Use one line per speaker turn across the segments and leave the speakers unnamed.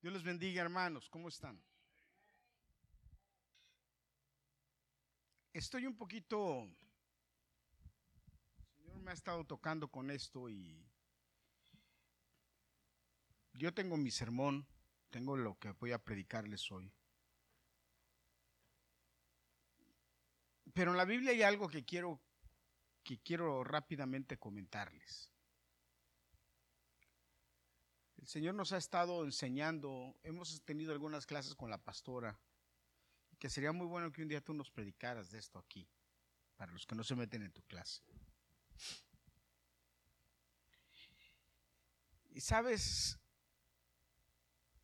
Dios les bendiga, hermanos. ¿Cómo están? Estoy un poquito... El Señor me ha estado tocando con esto y yo tengo mi sermón, tengo lo que voy a predicarles hoy. Pero en la Biblia hay algo que quiero que quiero rápidamente comentarles. El Señor nos ha estado enseñando, hemos tenido algunas clases con la pastora, que sería muy bueno que un día tú nos predicaras de esto aquí, para los que no se meten en tu clase. Y sabes,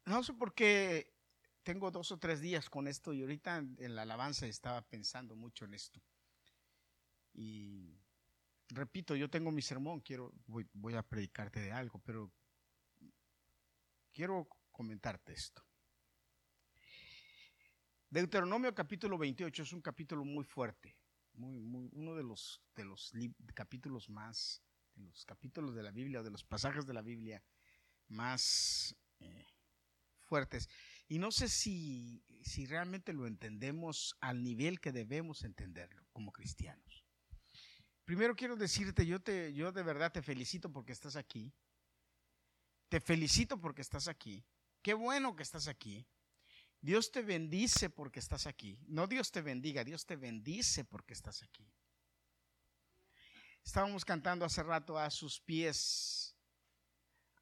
no sé por qué tengo dos o tres días con esto y ahorita en la alabanza estaba pensando mucho en esto. Y repito, yo tengo mi sermón, quiero, voy, voy a predicarte de algo, pero quiero comentarte esto. Deuteronomio capítulo 28 es un capítulo muy fuerte, muy, muy, uno de los, de los capítulos más, de los capítulos de la Biblia, de los pasajes de la Biblia más eh, fuertes. Y no sé si, si realmente lo entendemos al nivel que debemos entenderlo como cristianos. Primero quiero decirte, yo, te, yo de verdad te felicito porque estás aquí. Te felicito porque estás aquí. Qué bueno que estás aquí. Dios te bendice porque estás aquí. No Dios te bendiga, Dios te bendice porque estás aquí. Estábamos cantando hace rato a sus pies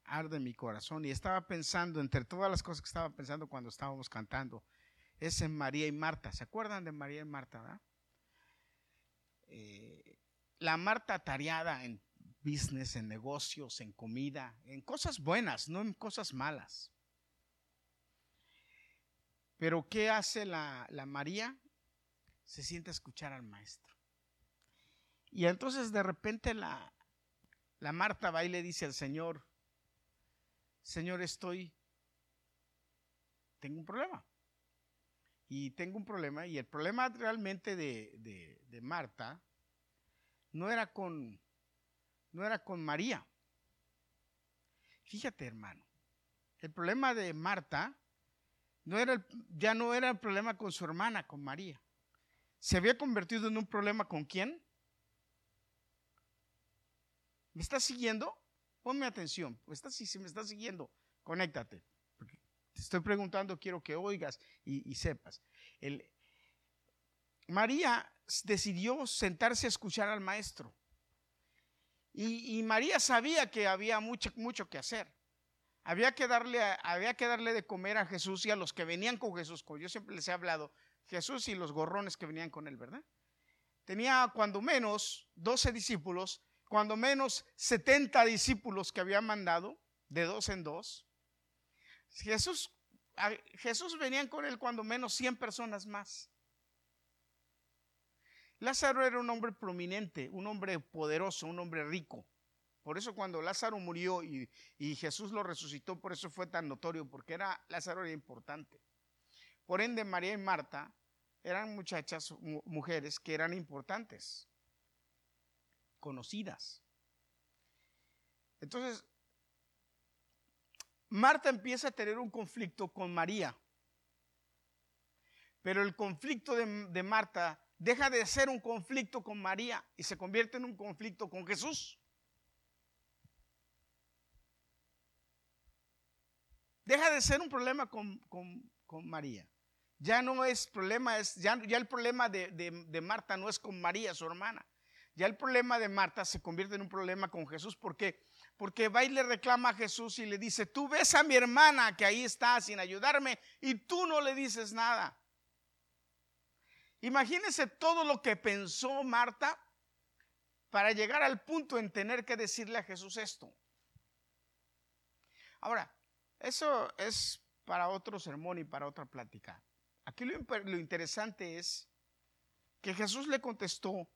arde mi corazón y estaba pensando entre todas las cosas que estaba pensando cuando estábamos cantando es en María y Marta. ¿Se acuerdan de María y Marta? Eh, la Marta tareada en business, en negocios, en comida, en cosas buenas, no en cosas malas. Pero ¿qué hace la, la María? Se siente a escuchar al maestro. Y entonces de repente la, la Marta va y le dice al Señor, Señor, estoy, tengo un problema. Y tengo un problema, y el problema realmente de, de, de Marta no era con no era con María. Fíjate, hermano, el problema de Marta ya no era el problema con su hermana, con María. Se había convertido en un problema con quién? ¿Me estás siguiendo? Ponme atención. si me estás siguiendo, conéctate. te estoy preguntando, quiero que oigas y, sepas. María decidió sentarse a escuchar al maestro. Y, María sabía que había mucho, mucho que hacer. Había que, darle, había que darle de comer a Jesús y a los que venían con Jesús. Yo siempre les he hablado, Jesús y los gorrones que venían con él, ¿verdad? Tenía cuando menos 12 discípulos, cuando menos 70 discípulos que había mandado, de dos en dos. Jesús, Jesús venían con él cuando menos 100 personas más. Lázaro era un hombre prominente, un hombre poderoso, un hombre rico. Por eso cuando Lázaro murió y, Jesús lo resucitó, por eso fue tan notorio, porque era, Lázaro era importante. Por ende, María y Marta eran muchachas, mujeres que eran importantes, conocidas. Entonces, Marta empieza a tener un conflicto con María, pero el conflicto de Marta deja de ser un conflicto con María y se convierte en un conflicto con Jesús. Deja de ser un problema con, María. Ya no es problema, es, ya, ya el problema de, de, Marta no es con María, su hermana. Ya el problema de Marta se convierte en un problema con Jesús. ¿Por qué? Porque va y le reclama a Jesús y le dice, tú ves a mi hermana que ahí está sin ayudarme y tú no le dices nada. Imagínense todo lo que pensó Marta para llegar al punto en tener que decirle a Jesús esto. Ahora, eso es para otro sermón y para otra plática. Aquí lo, lo interesante es que Jesús le contestó,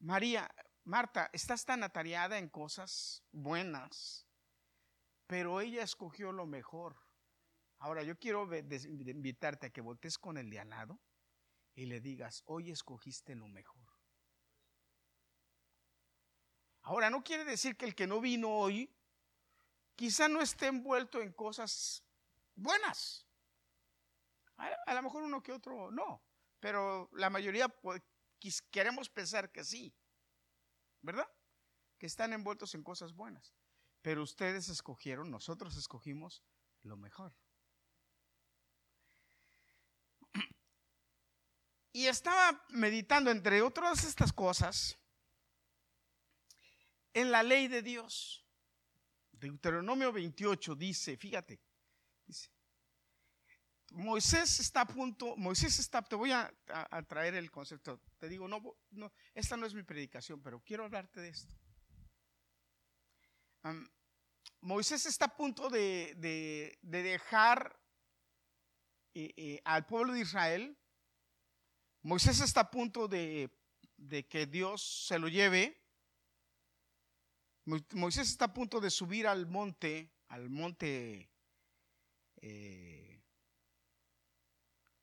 María, Marta, estás tan atareada en cosas buenas, pero ella escogió lo mejor. Ahora, yo quiero invitarte a que voltees con el de al lado y le digas, hoy escogiste lo mejor. Ahora, no quiere decir que el que no vino hoy quizá no esté envuelto en cosas buenas. A, lo mejor uno que otro no, pero la mayoría queremos pensar que sí, ¿verdad? Que están envueltos en cosas buenas. Pero ustedes escogieron, nosotros escogimos lo mejor. Y estaba meditando, entre otras estas cosas, en la ley de Dios. Deuteronomio 28 dice, fíjate, Moisés está a punto, Moisés está, te voy a, traer el concepto, te digo, no, no, esta no es mi predicación, pero quiero hablarte de esto. Moisés está a punto de, dejar eh, eh, al pueblo de Israel. Moisés está a punto de, que Dios se lo lleve. Moisés está a punto de subir al monte, al monte, eh,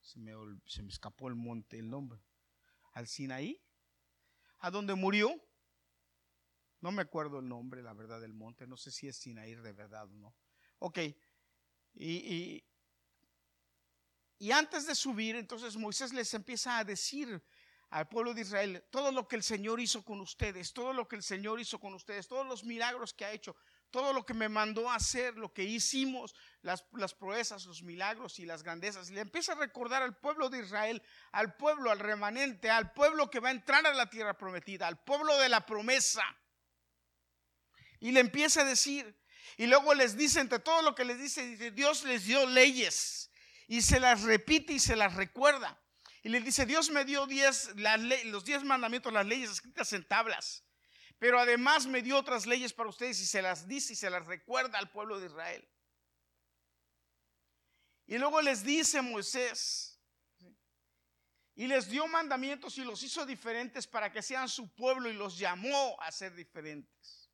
se, me, se me escapó el monte, el nombre, al Sinaí, a donde murió. No me acuerdo el nombre, la verdad, del monte. No sé si es Sinaí de verdad o no. Ok. Y, y, antes de subir, entonces Moisés les empieza a decir al pueblo de Israel, todo lo que el Señor hizo con ustedes, todo lo que el Señor hizo con ustedes, todos los milagros que ha hecho, todo lo que me mandó a hacer, lo que hicimos, las, las, proezas, los milagros y las grandezas. Le empieza a recordar al pueblo de Israel, al pueblo, al remanente, al pueblo que va a entrar a la tierra prometida, al pueblo de la promesa. Y le empieza a decir, y luego les dice, entre todo lo que les dice, dice, Dios les dio leyes y se las repite y se las recuerda. Y le dice, Dios me dio diez, los diez mandamientos, las leyes escritas en tablas. Pero además me dio otras leyes para ustedes y se las dice y se las recuerda al pueblo de Israel. Y luego les dice Moisés, y les dio mandamientos y los hizo diferentes para que sean su pueblo y los llamó a ser diferentes.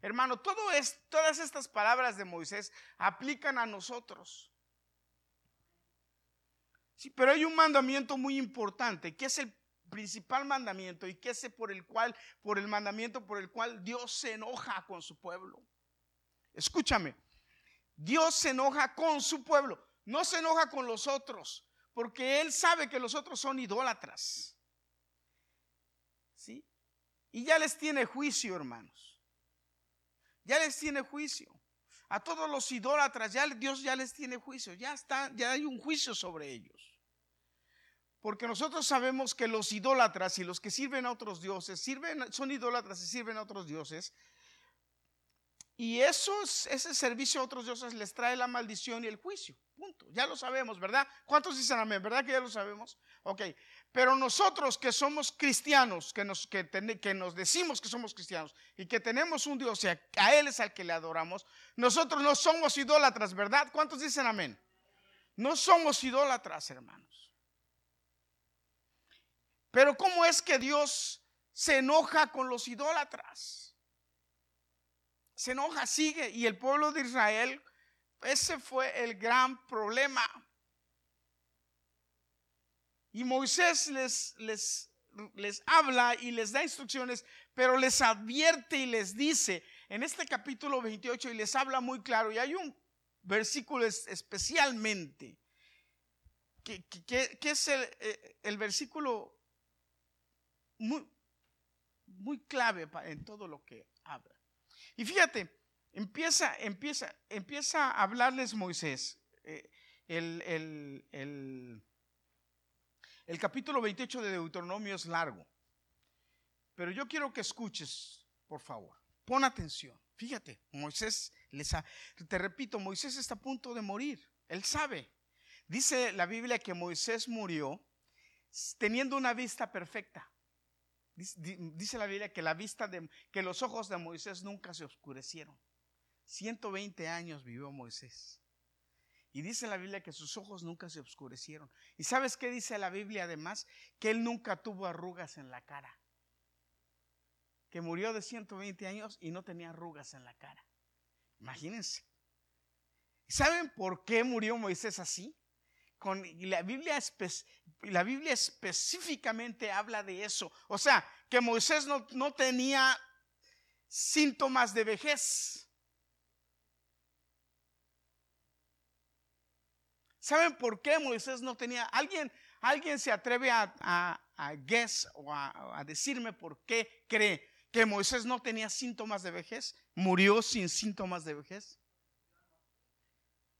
Hermano, todas estas palabras de Moisés aplican a nosotros. Sí, pero hay un mandamiento muy importante, que es el principal mandamiento y que es por el cual, por el mandamiento por el cual Dios se enoja con su pueblo. Escúchame, Dios se enoja con su pueblo, no se enoja con los otros, porque Él sabe que los otros son idólatras. ¿Sí? Y ya les tiene juicio, hermanos ya les tiene juicio. A todos los idólatras, ya Dios ya les tiene juicio, ya está, ya hay un juicio sobre ellos. Porque nosotros sabemos que los idólatras y los que sirven a otros dioses, sirven, son idólatras y sirven a otros dioses. Y esos, ese servicio a otros dioses les trae la maldición y el juicio. Punto. Ya lo sabemos, ¿verdad? ¿Cuántos dicen amén? ¿Verdad que ya lo sabemos? Ok. Pero nosotros que somos cristianos, que nos, que, que nos decimos que somos cristianos y que tenemos un Dios y a Él es al que le adoramos, nosotros no somos idólatras, ¿verdad? ¿Cuántos dicen amén? No somos idólatras, hermanos. Pero ¿cómo es que Dios se enoja con los idólatras? Se enoja, sigue. Y el pueblo de Israel, ese fue el gran problema. Y Moisés les, les, les habla y les da instrucciones, pero les advierte y les dice en este capítulo 28 y les habla muy claro. Y hay un versículo especialmente que, es el, eh, el, versículo muy, muy clave en todo lo que habla. Y fíjate, empieza, empieza, empieza a hablarles Moisés. Eh, el, el, el capítulo 28 de Deuteronomio es largo, pero yo quiero que escuches, por favor. Pon atención. Fíjate, Moisés les te repito, Moisés está a punto de morir. Él sabe. Dice la Biblia que Moisés murió teniendo una vista perfecta. Dice la Biblia que la vista de que los ojos de Moisés nunca se oscurecieron. 120 años vivió Moisés. Y dice la Biblia que sus ojos nunca se oscurecieron. ¿Y sabes qué dice la Biblia además? Que él nunca tuvo arrugas en la cara. Que murió de 120 años y no tenía arrugas en la cara. Imagínense. ¿Saben por qué murió Moisés así? Con, la, Biblia específicamente habla de eso. O sea, que Moisés no, no tenía síntomas de vejez. ¿Saben por qué Moisés no tenía? ¿Alguien, alguien se atreve a, a, guess o a, a decirme por qué cree que Moisés no tenía síntomas de vejez? ¿Murió sin síntomas de vejez?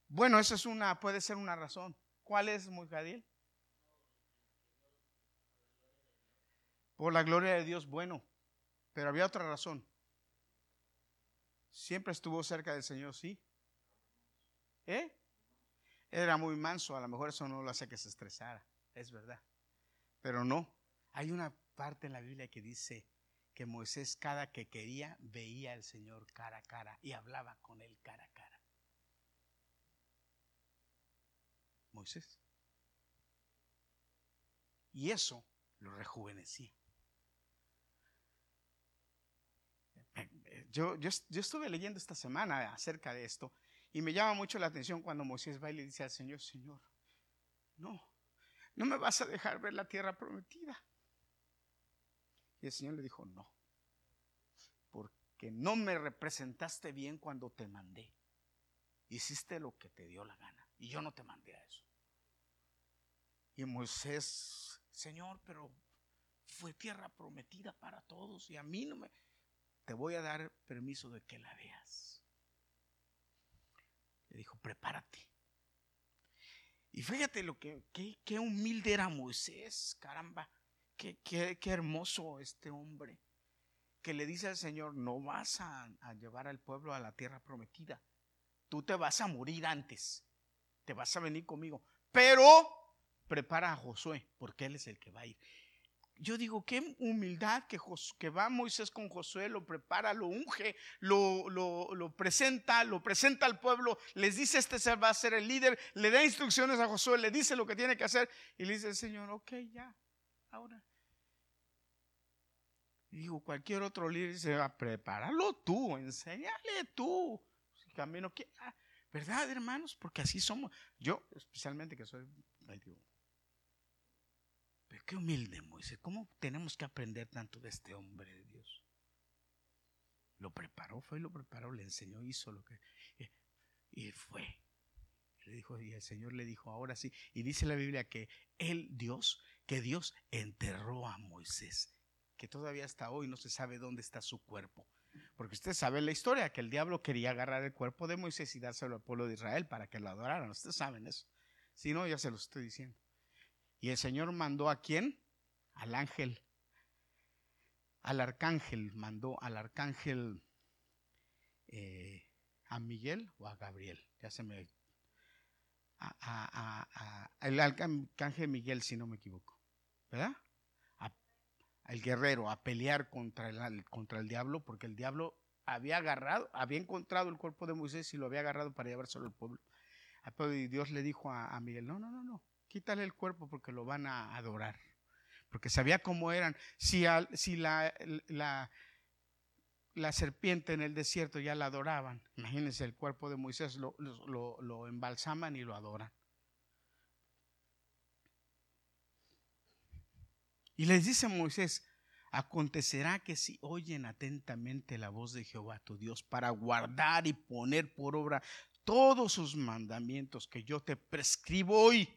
Bueno, esa es una, puede ser una razón. ¿Cuál es, Moisés? Por la gloria de Dios, bueno. Pero había otra razón. Siempre estuvo cerca del Señor, sí. ¿Eh? Era muy manso, a lo mejor eso no lo hace que se estresara, es verdad. Pero no, hay una parte en la Biblia que dice que Moisés cada que quería veía al Señor cara a cara y hablaba con él cara a cara. Moisés. Y eso lo rejuvenecía. Yo, yo, yo, estuve leyendo esta semana acerca de esto y me llama mucho la atención cuando Moisés va y le dice al Señor, Señor, no, no me vas a dejar ver la tierra prometida. Y el Señor le dijo, no, porque no me representaste bien cuando te mandé. Hiciste lo que te dio la gana y yo no te mandé a eso. Y Moisés, Señor, pero fue tierra prometida para todos y a mí no me... Te voy a dar permiso de que la veas. Le dijo, prepárate. Y fíjate lo que, qué, humilde era Moisés, caramba, qué, qué, hermoso este hombre, que le dice al Señor, no vas a, a llevar al pueblo a la tierra prometida, tú te vas a morir antes, te vas a venir conmigo, pero prepara a Josué, porque él es el que va a ir yo digo, qué humildad que, que, va Moisés con Josué, lo prepara, lo unge, lo, lo, presenta, lo presenta al pueblo, les dice, este va a ser el líder, le da instrucciones a Josué, le dice lo que tiene que hacer y le dice el Señor, ok, ya, ahora. digo, cualquier otro líder dice, ah, prepáralo tú, enséñale tú. camino que, ah, ¿verdad, hermanos? Porque así somos. Yo, especialmente que soy, pero qué humilde Moisés. ¿Cómo tenemos que aprender tanto de este hombre de Dios? Lo preparó, fue y lo preparó, le enseñó, hizo lo que... Eh, y fue. Le dijo, y el Señor le dijo, ahora sí. Y dice la Biblia que él, Dios, que Dios enterró a Moisés, que todavía hasta hoy no se sabe dónde está su cuerpo. Porque usted sabe la historia, que el diablo quería agarrar el cuerpo de Moisés y dárselo al pueblo de Israel para que lo adoraran. Ustedes saben eso. Si no, ya se lo estoy diciendo. Y el Señor mandó a quién? Al ángel. Al arcángel, mandó al arcángel eh, a Miguel o a Gabriel. Ya se me... A, a, el arcángel Miguel, si no me equivoco. ¿Verdad? al guerrero a pelear contra el, contra el diablo, porque el diablo había agarrado, había encontrado el cuerpo de Moisés y lo había agarrado para llevárselo al pueblo. Y Dios le dijo a Miguel, no, no, no, no, quítale el cuerpo porque lo van a adorar. Porque sabía cómo eran. Si, la, serpiente en el desierto ya la adoraban, imagínense el cuerpo de Moisés, lo embalsaman y lo adoran. Y les dice Moisés, acontecerá que si oyen atentamente la voz de Jehová tu Dios para guardar y poner por obra todos sus mandamientos que yo te prescribo hoy,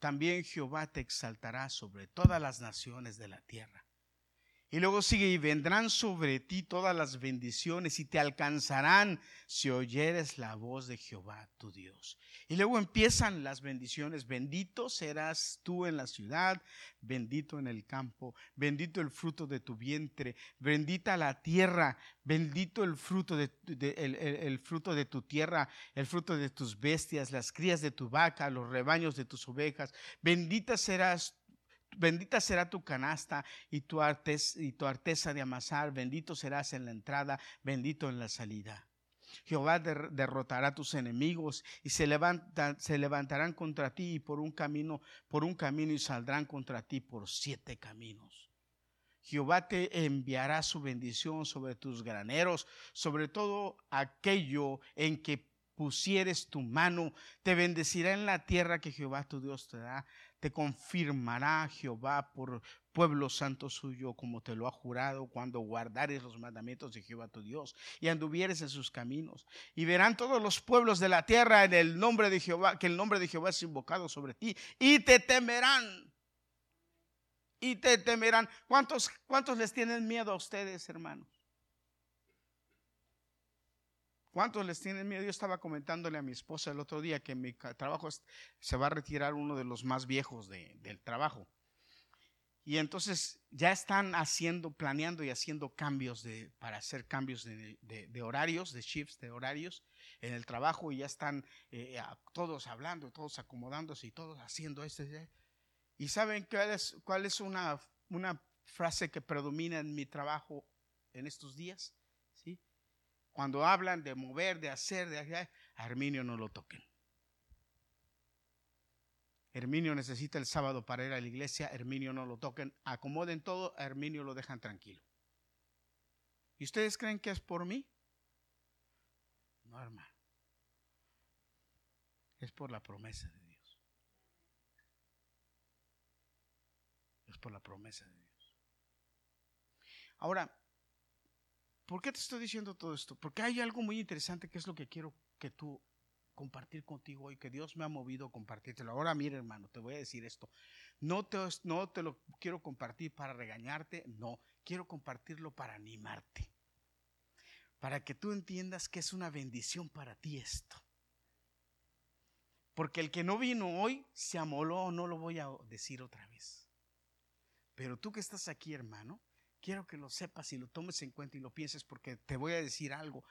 también Jehová te exaltará sobre todas las naciones de la tierra. Y luego sigue, y vendrán sobre ti todas las bendiciones y te alcanzarán si oyeres la voz de Jehová tu Dios. Y luego empiezan las bendiciones. Bendito serás tú en la ciudad, bendito en el campo, bendito el fruto de tu vientre, bendita la tierra, bendito el fruto de, el fruto de tu tierra, el fruto de tus bestias, las crías de tu vaca, los rebaños de tus ovejas. Bendita serás Bendita será tu canasta y tu, y tu arteza de amasar, bendito serás en la entrada, bendito en la salida. Jehová derrotará a tus enemigos y se, se levantarán contra ti por un camino, por un camino y saldrán contra ti por siete caminos. Jehová te enviará su bendición sobre tus graneros, sobre todo aquello en que pusieres tu mano, te bendecirá en la tierra que Jehová tu Dios te da te confirmará Jehová por pueblo santo suyo, como te lo ha jurado, cuando guardares los mandamientos de Jehová tu Dios y anduvieres en sus caminos. Y verán todos los pueblos de la tierra en el nombre de Jehová, que el nombre de Jehová es invocado sobre ti, y te temerán. Y te temerán. ¿Cuántos, cuántos les tienen miedo a ustedes, hermanos? ¿Cuántos les tienen miedo? Yo estaba comentándole a mi esposa el otro día que mi trabajo se va a retirar uno de los más viejos del trabajo. Y entonces ya están haciendo, planeando y haciendo cambios para hacer cambios de, horarios, de shifts de horarios en el trabajo y ya están eh, todos hablando, todos acomodándose y todos haciendo esto. ¿Y saben cuál es, cuál es una, una frase que predomina en mi trabajo en estos días? Cuando hablan de mover, de hacer, de a Herminio no lo toquen. Herminio necesita el sábado para ir a la iglesia, Herminio no lo toquen, acomoden todo, a Herminio lo dejan tranquilo. ¿Y ustedes creen que es por mí? No, hermano. Es por la promesa de Dios. Es por la promesa de Dios. Ahora, ¿Por qué te estoy diciendo todo esto? Porque hay algo muy interesante que es lo que quiero que tú compartir contigo hoy, que Dios me ha movido a compartírtelo. Ahora mira hermano, te voy a decir esto. No te, no te lo quiero compartir para regañarte, no, quiero compartirlo para animarte. Para que tú entiendas que es una bendición para ti esto. Porque el que no vino hoy se amoló, no lo voy a decir otra vez. Pero tú que estás aquí, hermano, quiero que lo sepas y lo tomes en cuenta y lo pienses porque te voy a decir algo.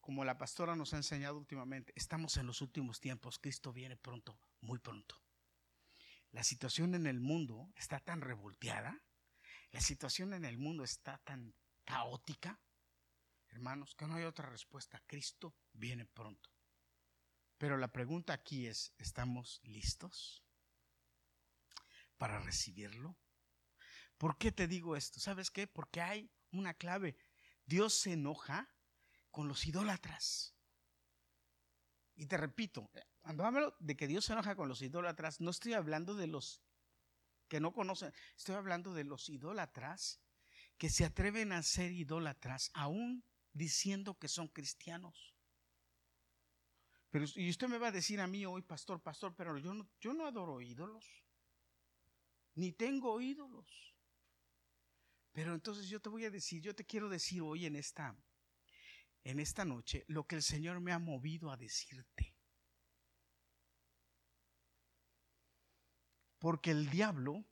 Como la pastora nos ha enseñado últimamente, estamos en los últimos tiempos. Cristo viene pronto, muy pronto. La situación en el mundo está tan revolteada, la situación en el mundo está tan caótica, hermanos, que no hay otra respuesta. Cristo viene pronto. Pero la pregunta aquí es, ¿estamos listos para recibirlo? ¿Por qué te digo esto? ¿Sabes qué? Porque hay una clave. Dios se enoja con los idólatras. Y te repito, cuando hablo de que Dios se enoja con los idólatras, no estoy hablando de los que no conocen, estoy hablando de los idólatras que se atreven a ser idólatras aún diciendo que son cristianos. Pero, y usted me va a decir a mí hoy, pastor, pastor, pero yo no, yo no adoro ídolos, ni tengo ídolos. Pero entonces yo te voy a decir, yo te quiero decir hoy en esta en esta noche lo que el Señor me ha movido a decirte. Porque el diablo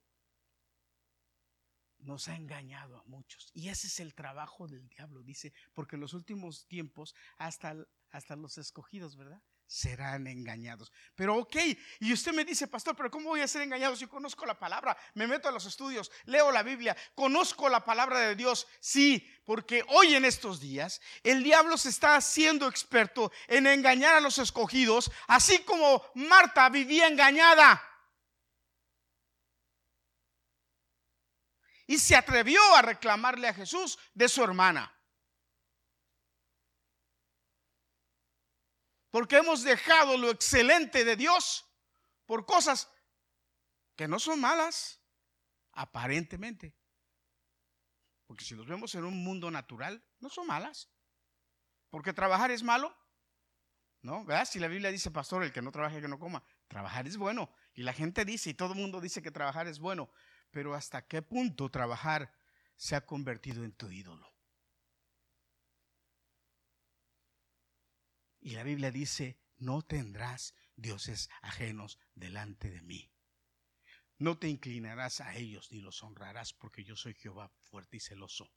nos ha engañado a muchos. Y ese es el trabajo del diablo, dice, porque en los últimos tiempos hasta, hasta los escogidos, ¿verdad? Serán engañados. Pero ok, y usted me dice, pastor, pero ¿cómo voy a ser engañado si conozco la palabra? Me meto a los estudios, leo la Biblia, conozco la palabra de Dios. Sí, porque hoy en estos días el diablo se está haciendo experto en engañar a los escogidos, así como Marta vivía engañada. Y se atrevió a reclamarle a Jesús de su hermana. Porque hemos dejado lo excelente de Dios por cosas que no son malas, aparentemente. Porque si los vemos en un mundo natural, no son malas. Porque trabajar es malo. ¿No? ¿Verdad? Si la Biblia dice, pastor, el que no trabaje, que no coma. Trabajar es bueno. Y la gente dice, y todo el mundo dice que trabajar es bueno. Pero ¿hasta qué punto trabajar se ha convertido en tu ídolo? Y la Biblia dice, no tendrás dioses ajenos delante de mí. No te inclinarás a ellos ni los honrarás, porque yo soy Jehová fuerte y celoso.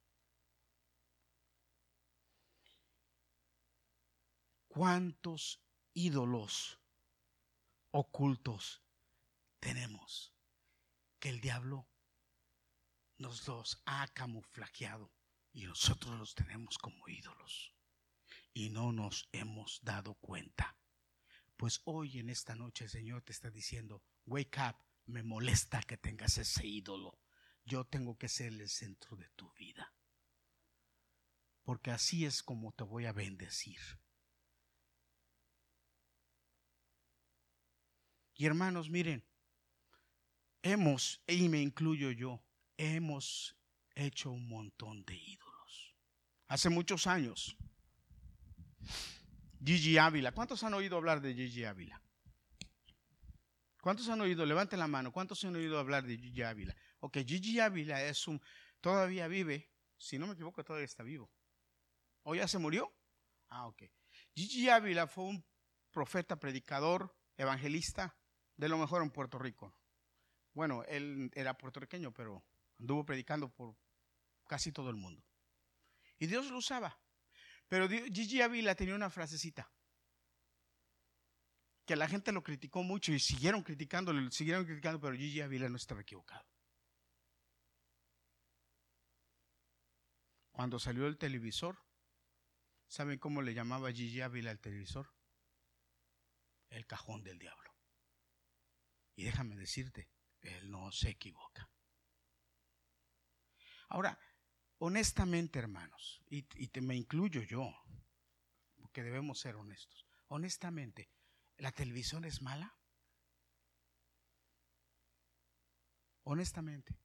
¿Cuántos ídolos ocultos tenemos que el diablo nos los ha camuflajeado y nosotros los tenemos como ídolos? Y no nos hemos dado cuenta. Pues hoy en esta noche el Señor te está diciendo, wake up, me molesta que tengas ese ídolo. Yo tengo que ser el centro de tu vida. Porque así es como te voy a bendecir. Y hermanos, miren, hemos, y me incluyo yo, hemos hecho un montón de ídolos. Hace muchos años, Gigi Ávila, ¿cuántos han oído hablar de Gigi Ávila? ¿Cuántos han oído? Levanten la mano. ¿Cuántos han oído hablar de Gigi Ávila? Ok, Gigi Ávila es un, todavía vive, si no me equivoco, todavía está vivo. ¿O ya se murió? Ah, ok. Gigi Ávila fue un profeta, predicador, evangelista, de lo mejor en Puerto Rico. Bueno, él era puertorriqueño, pero anduvo predicando por casi todo el mundo. Y Dios lo usaba. Pero Gigi Ávila tenía una frasecita que la gente lo criticó mucho y siguieron criticándolo, siguieron criticando, pero Gigi Ávila no estaba equivocado. Cuando salió el televisor, ¿saben cómo le llamaba Gigi Ávila al televisor? El cajón del diablo. Y déjame decirte, él no se equivoca. Ahora, honestamente, hermanos, y, te, me incluyo yo, porque debemos ser honestos, honestamente, ¿la televisión es mala? Honestamente.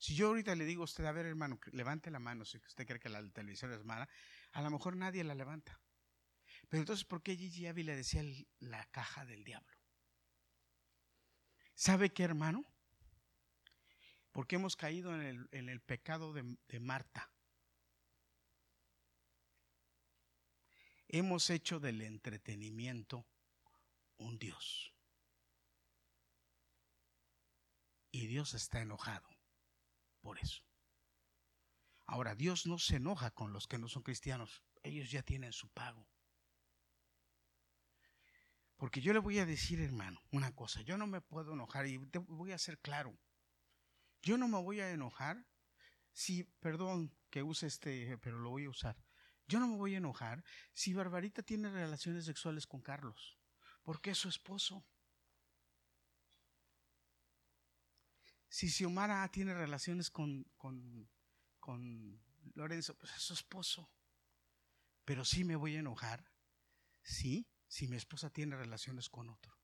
Si yo ahorita le digo a usted, a ver hermano, levante la mano si usted cree que la televisión es mala, a lo mejor nadie la levanta. Pero entonces, ¿por qué Gigi Ávila decía la caja del diablo? ¿Sabe qué, hermano? Porque hemos caído en el, pecado de, Marta. Hemos hecho del entretenimiento un Dios. Y Dios está enojado por eso. Ahora, Dios no se enoja con los que no son cristianos. Ellos ya tienen su pago. Porque yo le voy a decir, hermano, una cosa. Yo no me puedo enojar y voy a ser claro. Yo no me voy a enojar si, perdón que use este, pero lo voy a usar. Yo no me voy a enojar si Barbarita tiene relaciones sexuales con Carlos, porque es su esposo. Si Xiomara tiene relaciones con, con, Lorenzo, pues es su esposo. Pero sí me voy a enojar, sí, si mi esposa tiene relaciones con otro.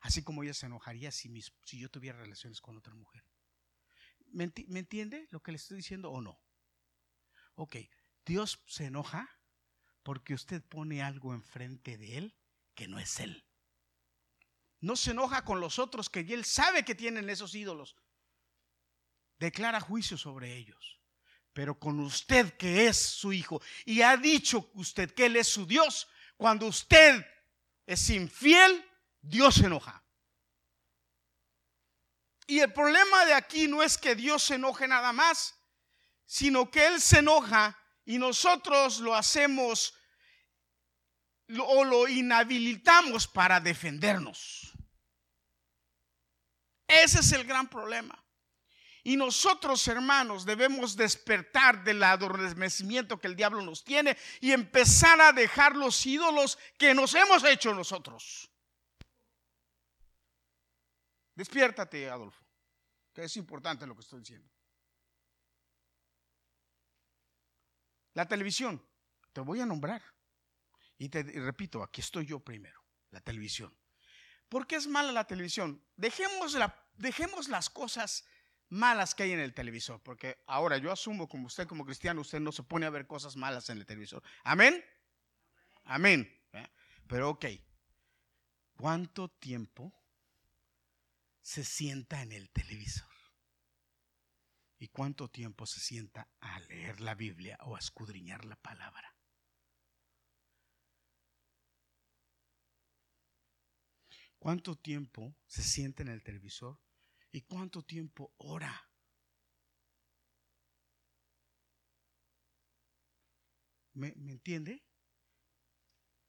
Así como ella se enojaría si, si yo tuviera relaciones con otra mujer. ¿Me, entiende lo que le estoy diciendo o no? Ok, Dios se enoja porque usted pone algo enfrente de él que no es él. No se enoja con los otros que él sabe que tienen esos ídolos. Declara juicio sobre ellos. Pero con usted que es su hijo y ha dicho usted que él es su Dios, cuando usted es infiel, Dios se enoja. Y el problema de aquí no es que Dios se enoje nada más, sino que Él se enoja y nosotros lo hacemos o lo inhabilitamos para defendernos. Ese es el gran problema. Y nosotros, hermanos, debemos despertar del adormecimiento que el diablo nos tiene y empezar a dejar los ídolos que nos hemos hecho nosotros. Despiértate, Adolfo, que es importante lo que estoy diciendo. La televisión, te voy a nombrar. Y te repito, aquí estoy yo primero, la televisión. ¿Por qué es mala la televisión? Dejemos, dejemos las cosas malas que hay en el televisor, porque ahora yo asumo como usted como cristiano, usted no se pone a ver cosas malas en el televisor. Amén. Amén. ¿Eh? Pero ok, ¿cuánto tiempo se sienta en el televisor? ¿Y cuánto tiempo se sienta a leer la Biblia o a escudriñar la palabra? ¿Cuánto tiempo se sienta en el televisor ¿Y cuánto tiempo ora? ¿Me, entiende?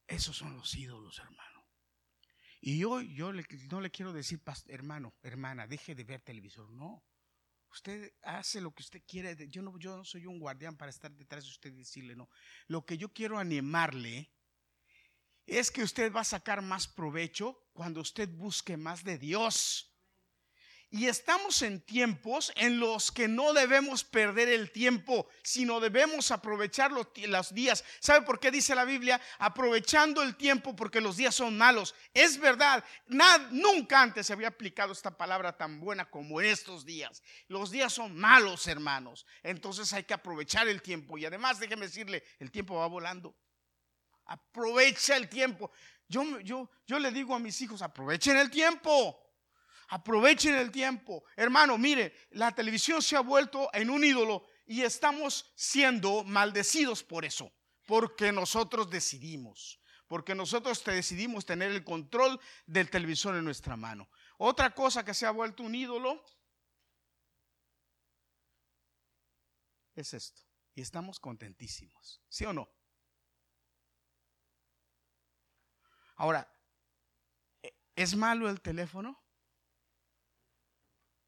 Esos son los ídolos, hermano. Y yo, no le quiero decir, hermano, hermana, deje de ver televisor. No. Usted hace lo que usted quiere. Yo no, yo no soy un guardián para estar detrás de usted y decirle no. Lo que yo quiero animarle es que usted va a sacar más provecho cuando usted busque más de Dios Y estamos en tiempos en los que no debemos perder el tiempo, sino debemos aprovechar los, días. ¿Sabe por qué dice la Biblia? Aprovechando el tiempo porque los días son malos. Es verdad, nunca antes se había aplicado esta palabra tan buena como en estos días. Los días son malos, hermanos. Entonces hay que aprovechar el tiempo. Y además, déjeme decirle, el tiempo va volando. Aprovecha el tiempo. Yo, yo le digo a mis hijos, aprovechen el tiempo. Aprovechen el tiempo. Hermano, mire, la televisión se ha vuelto en un ídolo y estamos siendo maldecidos por eso, porque nosotros decidimos, porque nosotros decidimos tener el control del televisor en nuestra mano. Otra cosa que se ha vuelto un ídolo es esto. Y estamos contentísimos, ¿sí o no? Ahora, ¿es malo el teléfono?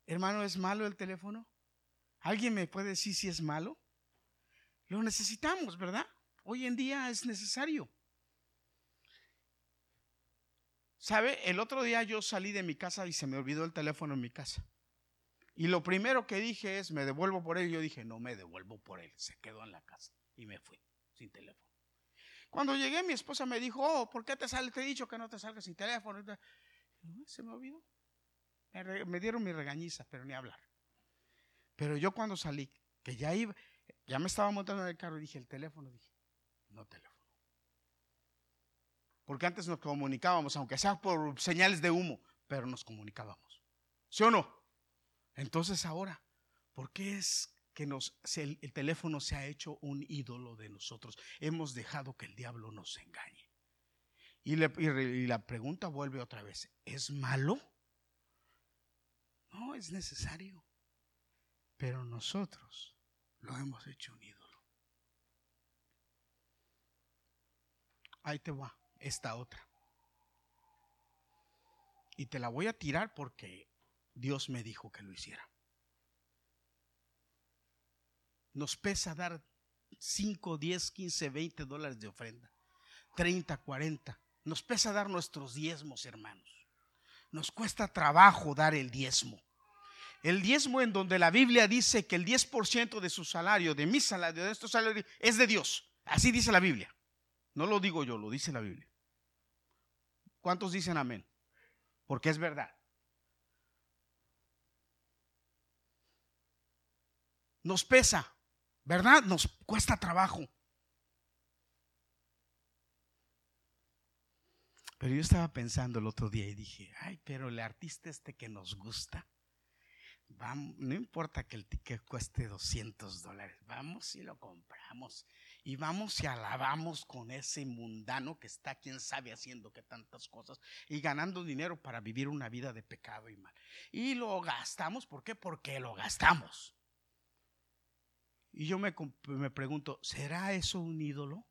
Hermano, ¿es malo el teléfono? ¿Alguien me puede decir si es malo? Lo necesitamos, ¿verdad? Hoy en día es necesario. ¿Sabe? El otro día yo salí de mi casa y se me olvidó el teléfono en mi casa. Y lo primero que dije es, me devuelvo por él. Yo dije, no me devuelvo por él. Se quedó en la casa. Y me fui, sin teléfono. Cuando llegué, mi esposa me dijo, oh, ¿por qué te sale? Te he dicho que no te salgas sin teléfono. Se me olvidó. Me dieron mi regañiza, pero ni hablar. Pero yo cuando salí, que ya iba, ya me estaba montando en el carro, dije, el teléfono, dije, no teléfono. Porque antes nos comunicábamos, aunque sea por señales de humo, pero nos comunicábamos. ¿Sí o no? Entonces ahora, ¿por qué es que nos, el, el teléfono se ha hecho un ídolo de nosotros? Hemos dejado que el diablo nos engañe. Y, y la pregunta vuelve otra vez, ¿es malo? No, es necesario. Pero nosotros lo hemos hecho un ídolo. Ahí te va, esta otra. Y te la voy a tirar porque Dios me dijo que lo hiciera. Nos pesa dar 5, 10, 15, 20 dólares de ofrenda. 30, 40. Nos pesa dar nuestros diezmos, hermanos nos cuesta trabajo dar el diezmo. El diezmo en donde la Biblia dice que el 10% de su salario, de mi salario, de nuestro salario, es de Dios. Así dice la Biblia. No lo digo yo, lo dice la Biblia. ¿Cuántos dicen amén? Porque es verdad. Nos pesa, ¿verdad? Nos cuesta trabajo. Pero yo estaba pensando el otro día y dije, ay, pero el artista este que nos gusta, no importa que el ticket cueste 200 dólares, vamos y lo compramos. Y vamos y alabamos con ese mundano que está, quién sabe, haciendo que tantas cosas y ganando dinero para vivir una vida de pecado y mal. Y lo gastamos, ¿por qué? Porque lo gastamos. Y yo me, me pregunto, ¿será eso un ídolo?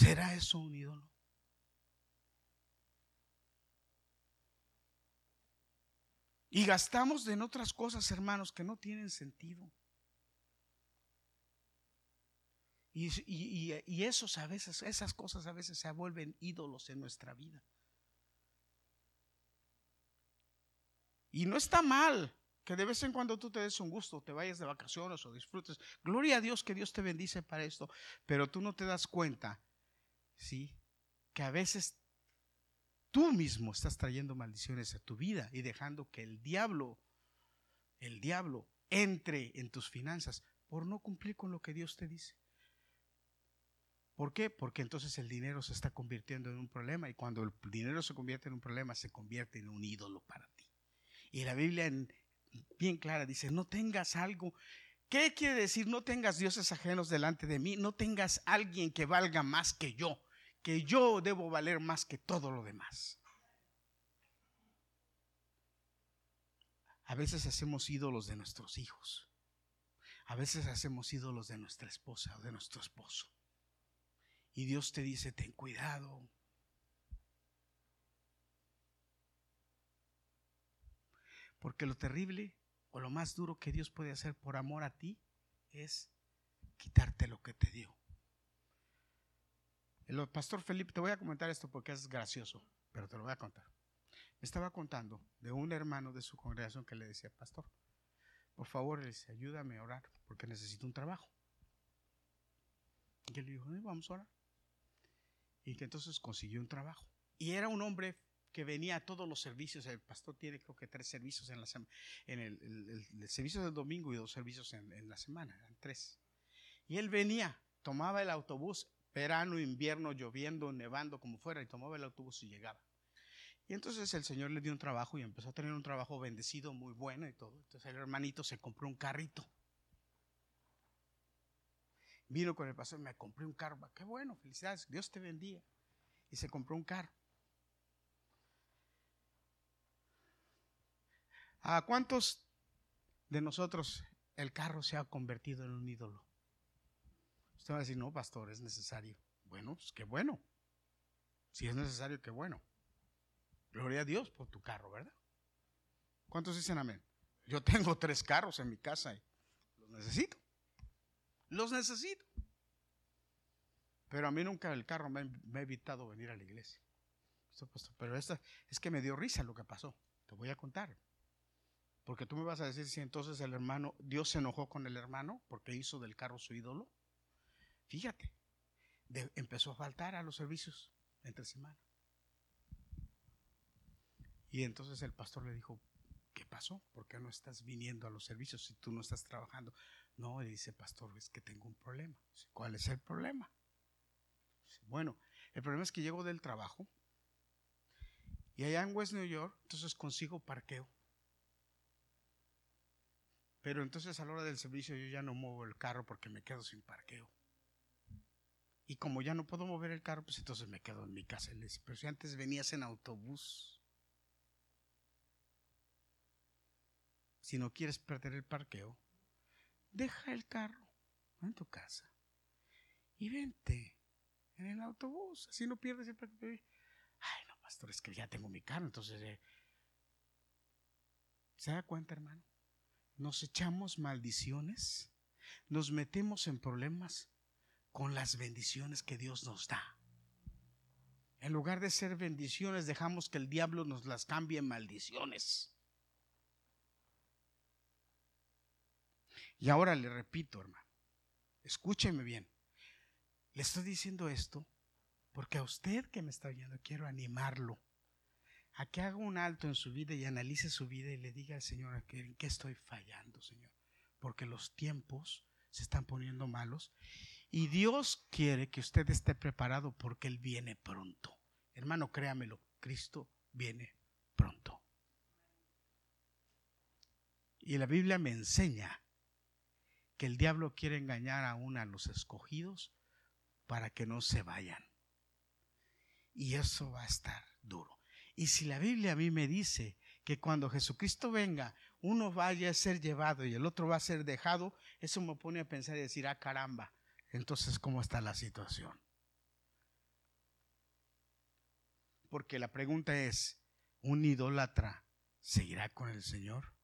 ¿Será eso un ídolo? Y gastamos en otras cosas, hermanos, que no tienen sentido. Y, y, y, esos a veces, esas cosas a veces se vuelven ídolos en nuestra vida. Y no está mal que de vez en cuando tú te des un gusto, te vayas de vacaciones o disfrutes. Gloria a Dios que Dios te bendice para esto, pero tú no te das cuenta ¿sí? Que a veces tú mismo estás trayendo maldiciones a tu vida y dejando que el diablo, el diablo, entre en tus finanzas por no cumplir con lo que Dios te dice. ¿Por qué? Porque entonces el dinero se está convirtiendo en un problema y cuando el dinero se convierte en un problema se convierte en un ídolo para ti. Y la Biblia en, bien clara dice, no tengas algo. ¿Qué quiere decir? No tengas dioses ajenos delante de mí, no tengas alguien que valga más que yo que yo debo valer más que todo lo demás. A veces hacemos ídolos de nuestros hijos. A veces hacemos ídolos de nuestra esposa o de nuestro esposo. Y Dios te dice, ten cuidado. Porque lo terrible o lo más duro que Dios puede hacer por amor a ti es quitarte lo que te dio. El pastor Felipe, te voy a comentar esto porque es gracioso, pero te lo voy a contar. me estaba contando de un hermano de su congregación que le decía, pastor, por favor, ayúdame a orar porque necesito un trabajo. Y él le dijo, vamos a orar. Y que entonces consiguió un trabajo. Y era un hombre que venía a todos los servicios. El pastor tiene creo que tres servicios en la semana. En el, servicio del domingo y dos servicios en, en la semana. Eran tres. Y él venía, tomaba el autobús, verano, invierno, lloviendo, nevando, como fuera, y tomaba el autobús y llegaba. Y entonces el Señor le dio un trabajo y empezó a tener un trabajo bendecido, muy bueno y todo. Entonces el hermanito se compró un carrito. Vino con el pastor, me compré un carro. Qué bueno, felicidades, Dios te bendiga. Y se compró un carro. ¿A cuántos de nosotros el carro se ha convertido en un ídolo? Va a decir, no, pastor, es necesario. Bueno, pues qué bueno. Si es necesario, qué bueno. Gloria a Dios por tu carro, ¿verdad? ¿Cuántos dicen amén? Yo tengo tres carros en mi casa y los necesito. Los necesito. Pero a mí nunca el carro me, ha evitado venir a la iglesia. Pero esta, es que me dio risa lo que pasó. Te voy a contar. Porque tú me vas a decir si entonces el hermano, Dios se enojó con el hermano porque hizo del carro su ídolo. Fíjate, empezó a faltar a los servicios entre semana. Y entonces el pastor le dijo, ¿qué pasó? ¿Por qué no estás viniendo a los servicios si tú no estás trabajando? No, le dice, pastor, es que tengo un problema. ¿Cuál es el problema? Bueno, el problema es que llego del trabajo y allá en West New York, entonces consigo parqueo. Pero entonces a la hora del servicio yo ya no muevo el carro porque me quedo sin parqueo. Y como ya no puedo mover el carro, pues entonces me quedo en mi casa. Pero si antes venías en autobús, si no quieres perder el parqueo, deja el carro en tu casa y vente en el autobús. Así no pierdes el parqueo. Ay, no, pastor, es que ya tengo mi carro. Entonces, eh, ¿se da cuenta, hermano? Nos echamos maldiciones, nos metemos en problemas con las bendiciones que Dios nos da. En lugar de ser bendiciones, dejamos que el diablo nos las cambie en maldiciones. Y ahora le repito, hermano, escúcheme bien. Le estoy diciendo esto porque a usted que me está oyendo quiero animarlo a que haga un alto en su vida y analice su vida y le diga al Señor en qué estoy fallando, Señor. Porque los tiempos se están poniendo malos y Dios quiere que usted esté preparado porque Él viene pronto. Hermano, créamelo, Cristo viene pronto. Y la Biblia me enseña que el diablo quiere engañar aún a los escogidos para que no se vayan. Y eso va a estar duro. Y si la Biblia a mí me dice que cuando Jesucristo venga, uno vaya a ser llevado y el otro va a ser dejado, eso me pone a pensar y decir, ah, caramba, entonces, ¿cómo está la situación? Porque la pregunta es, ¿un idólatra seguirá con el Señor?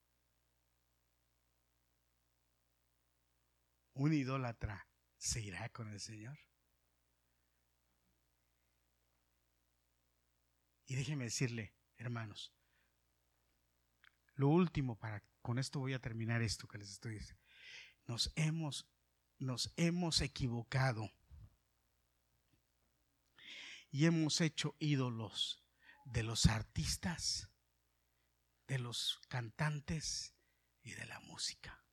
un idólatra se irá con el Señor. Y déjeme decirle, hermanos, lo último para con esto voy a terminar esto que les estoy diciendo. Nos hemos nos hemos equivocado y hemos hecho ídolos de los artistas, de los cantantes y de la música.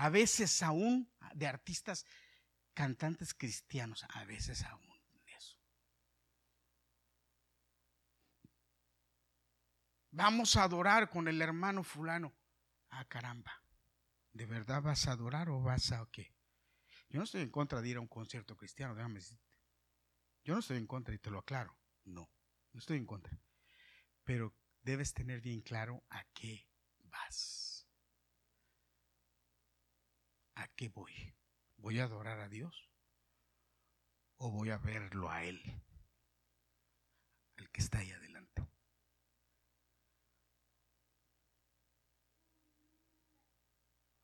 a veces aún de artistas, cantantes cristianos, a veces aún eso. Vamos a adorar con el hermano fulano. Ah, caramba. ¿De verdad vas a adorar o vas a qué? Yo no estoy en contra de ir a un concierto cristiano, déjame decirte. Yo no estoy en contra y te lo aclaro. No, no estoy en contra. Pero debes tener bien claro a qué vas. ¿a qué voy? ¿Voy a adorar a Dios? ¿O voy a verlo a Él? Al que está ahí adelante.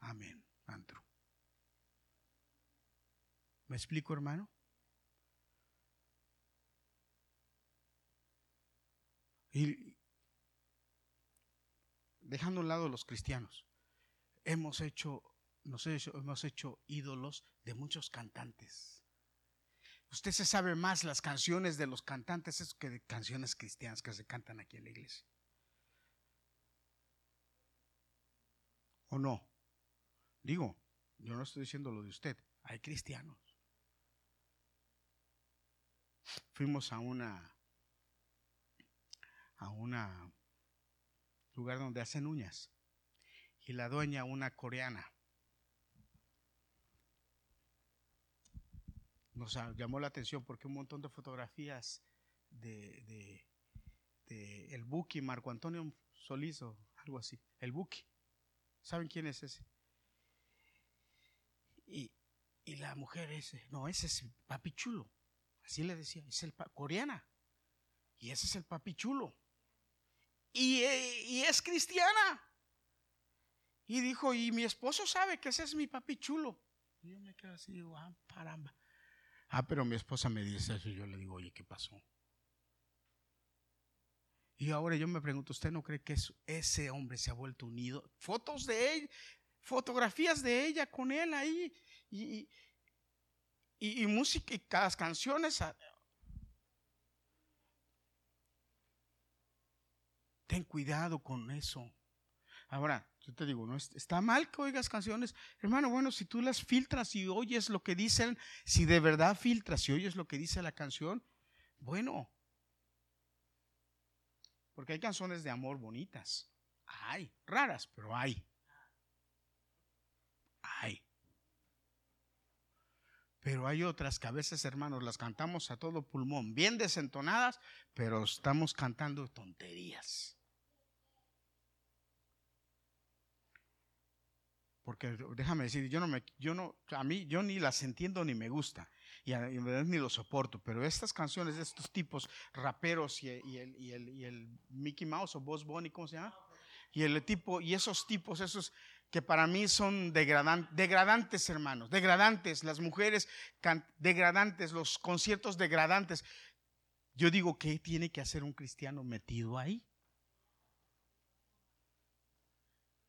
Amén, Andrew. ¿Me explico, hermano? Y dejando a un lado los cristianos, hemos hecho, nos hemos hecho ídolos de muchos cantantes. Usted se sabe más las canciones de los cantantes que de canciones cristianas que se cantan aquí en la iglesia. ¿O no? Digo, yo no estoy diciendo lo de usted, hay cristianos. Fuimos a una a una lugar donde hacen uñas y la dueña una coreana nos llamó la atención porque un montón de fotografías de, el Buki, Marco Antonio Solizo, algo así, el Buki. ¿Saben quién es ese? Y, la mujer ese, no, ese es papi chulo, así le decía, es el coreana. Y ese es el papi chulo. Y, y, es cristiana. Y dijo, y mi esposo sabe que ese es mi papi chulo. Y yo me quedo así, digo, ah, caramba. Ah, pero mi esposa me dice eso y yo le digo, oye, ¿qué pasó? Y ahora yo me pregunto, ¿usted no cree que ese hombre se ha vuelto unido? Fotos de él, fotografías de ella con él ahí y, y, música y las canciones. Ten cuidado con eso. Ahora, yo te digo, no está mal que oigas canciones, hermano. Bueno, si tú las filtras y oyes lo que dicen, si de verdad filtras y oyes lo que dice la canción, bueno, porque hay canciones de amor bonitas, hay raras, pero hay. Pero hay otras que a veces, hermanos, las cantamos a todo pulmón, bien desentonadas, pero estamos cantando tonterías. porque déjame decir, yo no me, yo no, a mí, yo ni las entiendo ni me gusta, y, en verdad ni lo soporto, pero estas canciones de estos tipos raperos y, el, y, el, y el, Mickey Mouse o Boss Bunny, ¿cómo se llama? Y el tipo, y esos tipos, esos que para mí son degradantes, hermanos, degradantes, las mujeres degradantes, los conciertos degradantes. Yo digo, ¿qué tiene que hacer un cristiano metido ahí?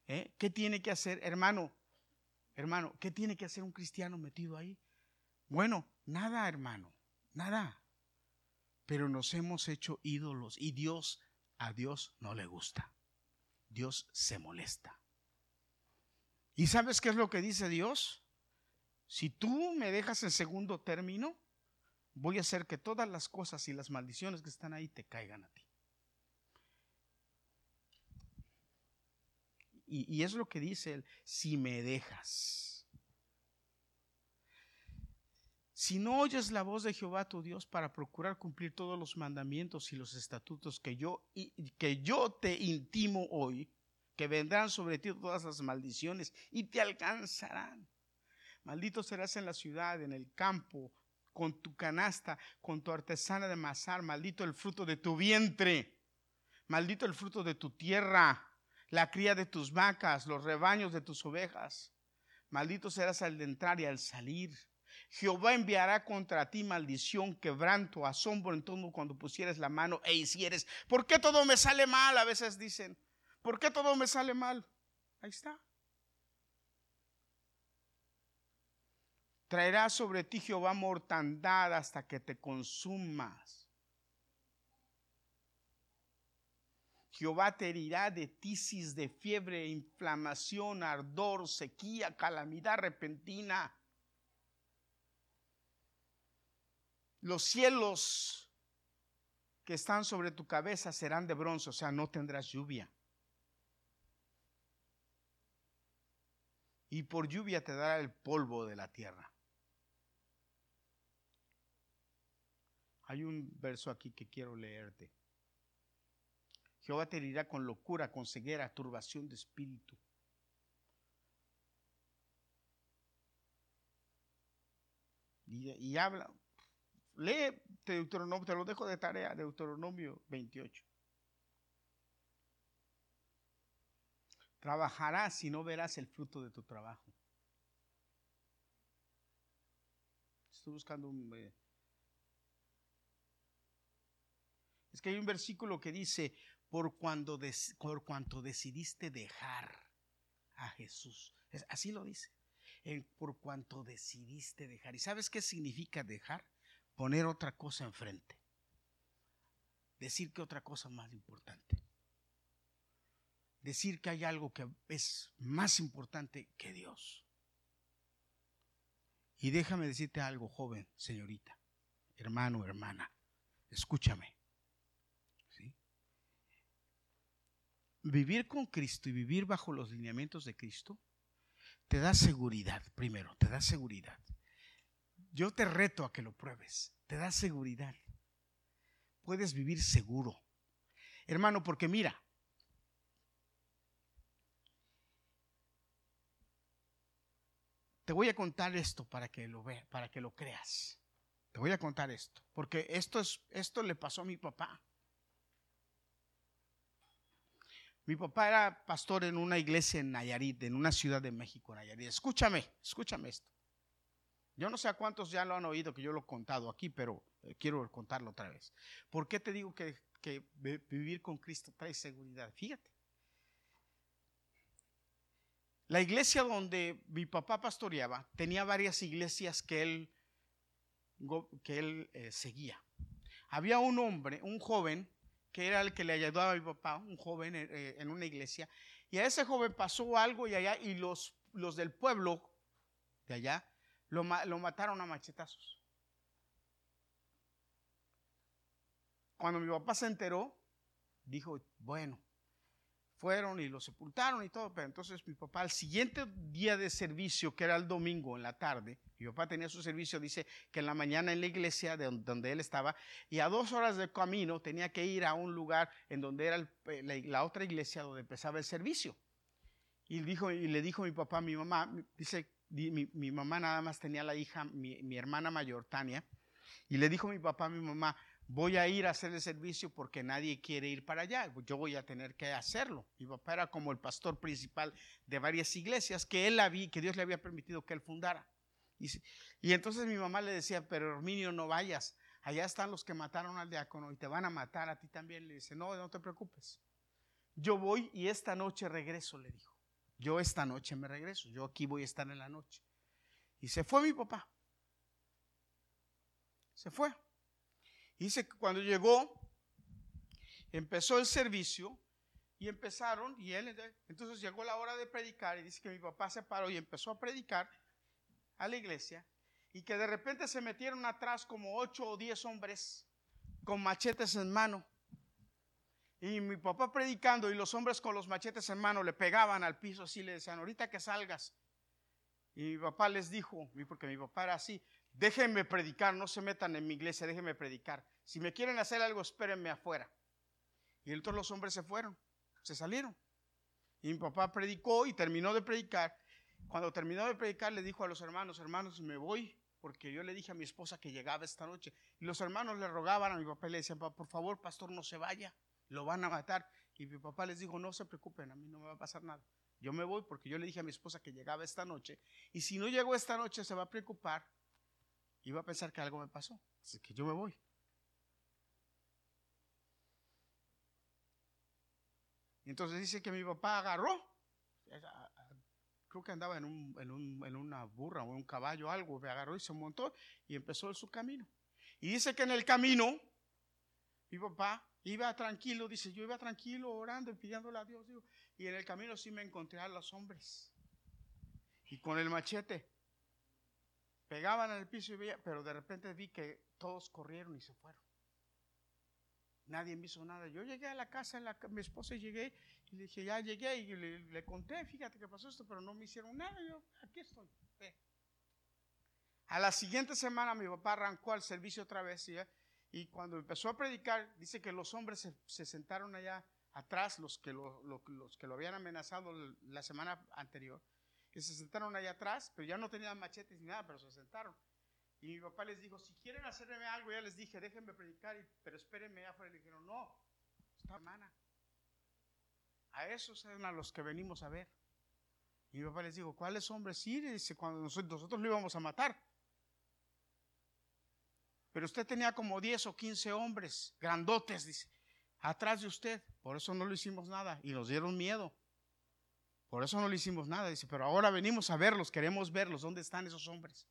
¿Eh? ¿Qué tiene que hacer, hermano? Hermano, ¿qué tiene que hacer un cristiano metido ahí? Bueno, nada, hermano, nada. Pero nos hemos hecho ídolos y Dios, a Dios no le gusta. Dios se molesta. ¿Y sabes qué es lo que dice Dios? Si tú me dejas en segundo término, voy a hacer que todas las cosas y las maldiciones que están ahí te caigan a ti. Y, es lo que dice él, si me dejas. Si no oyes la voz de Jehová tu Dios para procurar cumplir todos los mandamientos y los estatutos que yo, que yo te intimo hoy, que vendrán sobre ti todas las maldiciones y te alcanzarán. Maldito serás en la ciudad, en el campo, con tu canasta, con tu artesana de masar, maldito el fruto de tu vientre, maldito el fruto de tu tierra la cría de tus vacas, los rebaños de tus ovejas. Maldito serás al entrar y al salir. Jehová enviará contra ti maldición, quebranto, asombro en todo cuando pusieres la mano e hicieres. ¿Por qué todo me sale mal? A veces dicen. ¿Por qué todo me sale mal? Ahí está. Traerá sobre ti Jehová mortandad hasta que te consumas. Jehová te herirá de tisis, de fiebre, inflamación, ardor, sequía, calamidad repentina. Los cielos que están sobre tu cabeza serán de bronce, o sea, no tendrás lluvia. Y por lluvia te dará el polvo de la tierra. Hay un verso aquí que quiero leerte. Jehová te herirá con locura, con ceguera, turbación de espíritu. Y, habla, lee Deuteronomio, te lo dejo de tarea, Deuteronomio 28. Trabajarás y no verás el fruto de tu trabajo. Estoy buscando un... Eh, es porque hay un versículo que dice, por, cuando por cuanto decidiste dejar a Jesús. así lo dice. por cuanto decidiste dejar. ¿Y sabes qué significa dejar? Poner otra cosa enfrente. Decir que otra cosa más importante. Decir que hay algo que es más importante que Dios. Y déjame decirte algo, joven, señorita, hermano, hermana, escúchame. Vivir con Cristo y vivir bajo los lineamientos de Cristo te da seguridad, primero, te da seguridad. Yo te reto a que lo pruebes, te da seguridad. Puedes vivir seguro. Hermano, porque mira, Te voy a contar esto para que lo veas, para que lo creas. Te voy a contar esto, porque esto es esto le pasó a mi papá. Mi papá era pastor en una iglesia en Nayarit, en una ciudad de México, Nayarit. Escúchame, escúchame esto. Yo no sé a cuántos ya lo han oído que yo lo he contado aquí, pero eh, quiero contarlo otra vez. ¿Por qué te digo que, que vivir con Cristo trae seguridad? Fíjate. La iglesia donde mi papá pastoreaba tenía varias iglesias que él, que él eh, seguía. Había un hombre, un joven, que era el que le ayudaba a mi papá, un joven eh, eh, en una iglesia, y a ese joven pasó algo y allá, y los, los del pueblo de allá lo, lo mataron a machetazos. Cuando mi papá se enteró, dijo, bueno, fueron y lo sepultaron y todo, pero entonces mi papá al siguiente día de servicio, que era el domingo en la tarde, mi papá tenía su servicio, dice que en la mañana en la iglesia de donde él estaba, y a dos horas de camino tenía que ir a un lugar en donde era la, otra iglesia donde empezaba el servicio. Y, dijo, y le dijo mi papá a mi mamá, dice, mi, mi mamá nada más tenía la hija, mi, mi hermana mayor, Tania, y le dijo mi papá a mi mamá, voy a ir a hacer el servicio porque nadie quiere ir para allá, yo voy a tener que hacerlo. Mi papá era como el pastor principal de varias iglesias que él había, que Dios le había permitido que él fundara. Y, entonces mi mamá le decía, pero Herminio, no vayas, allá están los que mataron al diácono y te van a matar a ti también. Le dice, no, no te preocupes. Yo voy y esta noche regreso, le dijo. Yo esta noche me regreso, yo aquí voy a estar en la noche. Y se fue mi papá. Se fue. Dice que cuando llegó, empezó el servicio y empezaron, y él, entonces llegó la hora de predicar y dice que mi papá se paró y empezó a predicar a la iglesia y que de repente se metieron atrás como ocho o diez hombres con machetes en mano. Y mi papá predicando y los hombres con los machetes en mano le pegaban al piso así, le decían, ahorita que salgas. Y mi papá les dijo, porque mi papá era así, déjenme predicar, no se metan en mi iglesia, déjenme predicar. Si me quieren hacer algo, espérenme afuera. Y entonces los hombres se fueron, se salieron. Y mi papá predicó y terminó de predicar. Cuando terminó de predicar, le dijo a los hermanos, hermanos, me voy, porque yo le dije a mi esposa que llegaba esta noche. Y los hermanos le rogaban a mi papá y le decían, por favor, pastor, no se vaya, lo van a matar. Y mi papá les dijo, no se preocupen, a mí no me va a pasar nada. Yo me voy porque yo le dije a mi esposa que llegaba esta noche. Y si no llegó esta noche, se va a preocupar iba a pensar que algo me pasó. Así que yo me voy. Y entonces dice que mi papá agarró, creo que andaba en, una burra o en un caballo, algo, me agarró y se montó y empezó su camino. Y dice que en el camino, mi papá iba tranquilo, dice, yo iba tranquilo orando y pidiéndole a Dios, y en el camino sí me encontré a los hombres. Y con el machete pegaban en el piso y veía, pero de repente vi que todos corrieron y se fueron. Nadie me hizo nada. Yo llegué a la casa, la, mi esposa y llegué y le dije, ya llegué y le, conté, fíjate que pasó esto, pero no me hicieron nada. Yo, aquí estoy. A la siguiente semana mi papá arrancó al servicio otra vez y, cuando empezó a predicar, dice que los hombres se, sentaron allá atrás, los que los que lo habían amenazado la semana anterior que se sentaron allá atrás, pero ya no tenían machetes ni nada, pero se sentaron. Y mi papá les dijo, si quieren hacerme algo, ya les dije, déjenme predicar, pero espérenme afuera. Y le dijeron, no, esta hermana. A esos eran a los que venimos a ver. Y mi papá les dijo, ¿cuáles hombres? Sí, dice, cuando nosotros, nosotros lo íbamos a matar. Pero usted tenía como 10 o 15 hombres, grandotes, dice. atrás de usted. Por eso no le hicimos nada y nos dieron miedo. Por eso no le hicimos nada. Dice, pero ahora venimos a verlos, queremos verlos. ¿Dónde están esos hombres?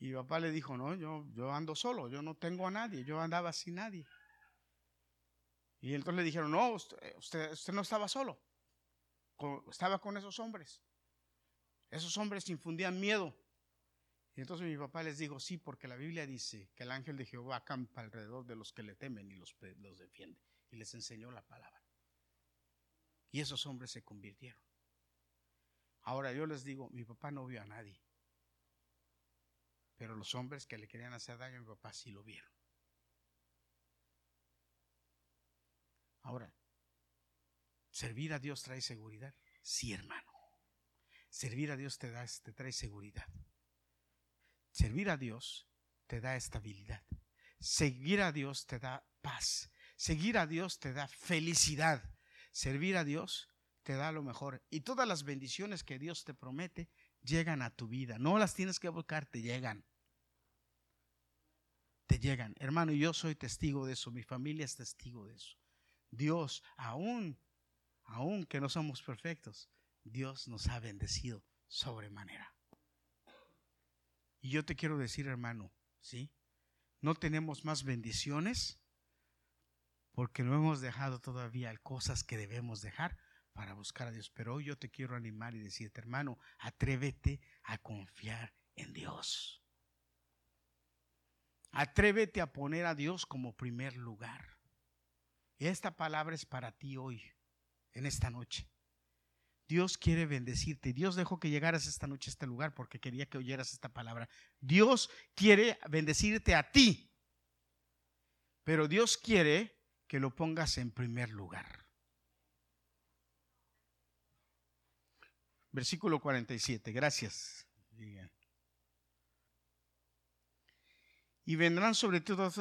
Y papá le dijo, no, yo, yo ando solo, yo no tengo a nadie, yo andaba sin nadie. Y entonces le dijeron, no, usted, usted, no estaba solo, estaba con esos hombres. Esos hombres infundían miedo. Y entonces mi papá les dijo, sí, porque la Biblia dice que el ángel de Jehová acampa alrededor de los que le temen y los, los defiende. Y les enseñó la palabra. Y esos hombres se convirtieron. Ahora yo les digo, mi papá no vio a nadie. Pero los hombres que le querían hacer daño a mi papá sí lo vieron. Ahora, ¿servir a Dios trae seguridad? Sí, hermano. Servir a Dios te, da, te trae seguridad. Servir a Dios te da estabilidad. Seguir a Dios te da paz. Seguir a Dios te da felicidad. Servir a Dios te da lo mejor. Y todas las bendiciones que Dios te promete llegan a tu vida. No las tienes que buscar, te llegan. Te llegan. Hermano, yo soy testigo de eso. Mi familia es testigo de eso. Dios, aún, aún que no somos perfectos, Dios nos ha bendecido sobremanera. Y yo te quiero decir, hermano, ¿sí? No tenemos más bendiciones porque no hemos dejado todavía cosas que debemos dejar para buscar a Dios. Pero hoy yo te quiero animar y decirte, hermano, atrévete a confiar en Dios. Atrévete a poner a Dios como primer lugar. Esta palabra es para ti hoy, en esta noche. Dios quiere bendecirte. Dios dejó que llegaras esta noche a este lugar porque quería que oyeras esta palabra. Dios quiere bendecirte a ti. Pero Dios quiere que lo pongas en primer lugar. Versículo 47. Gracias. Y vendrán sobre ti todas,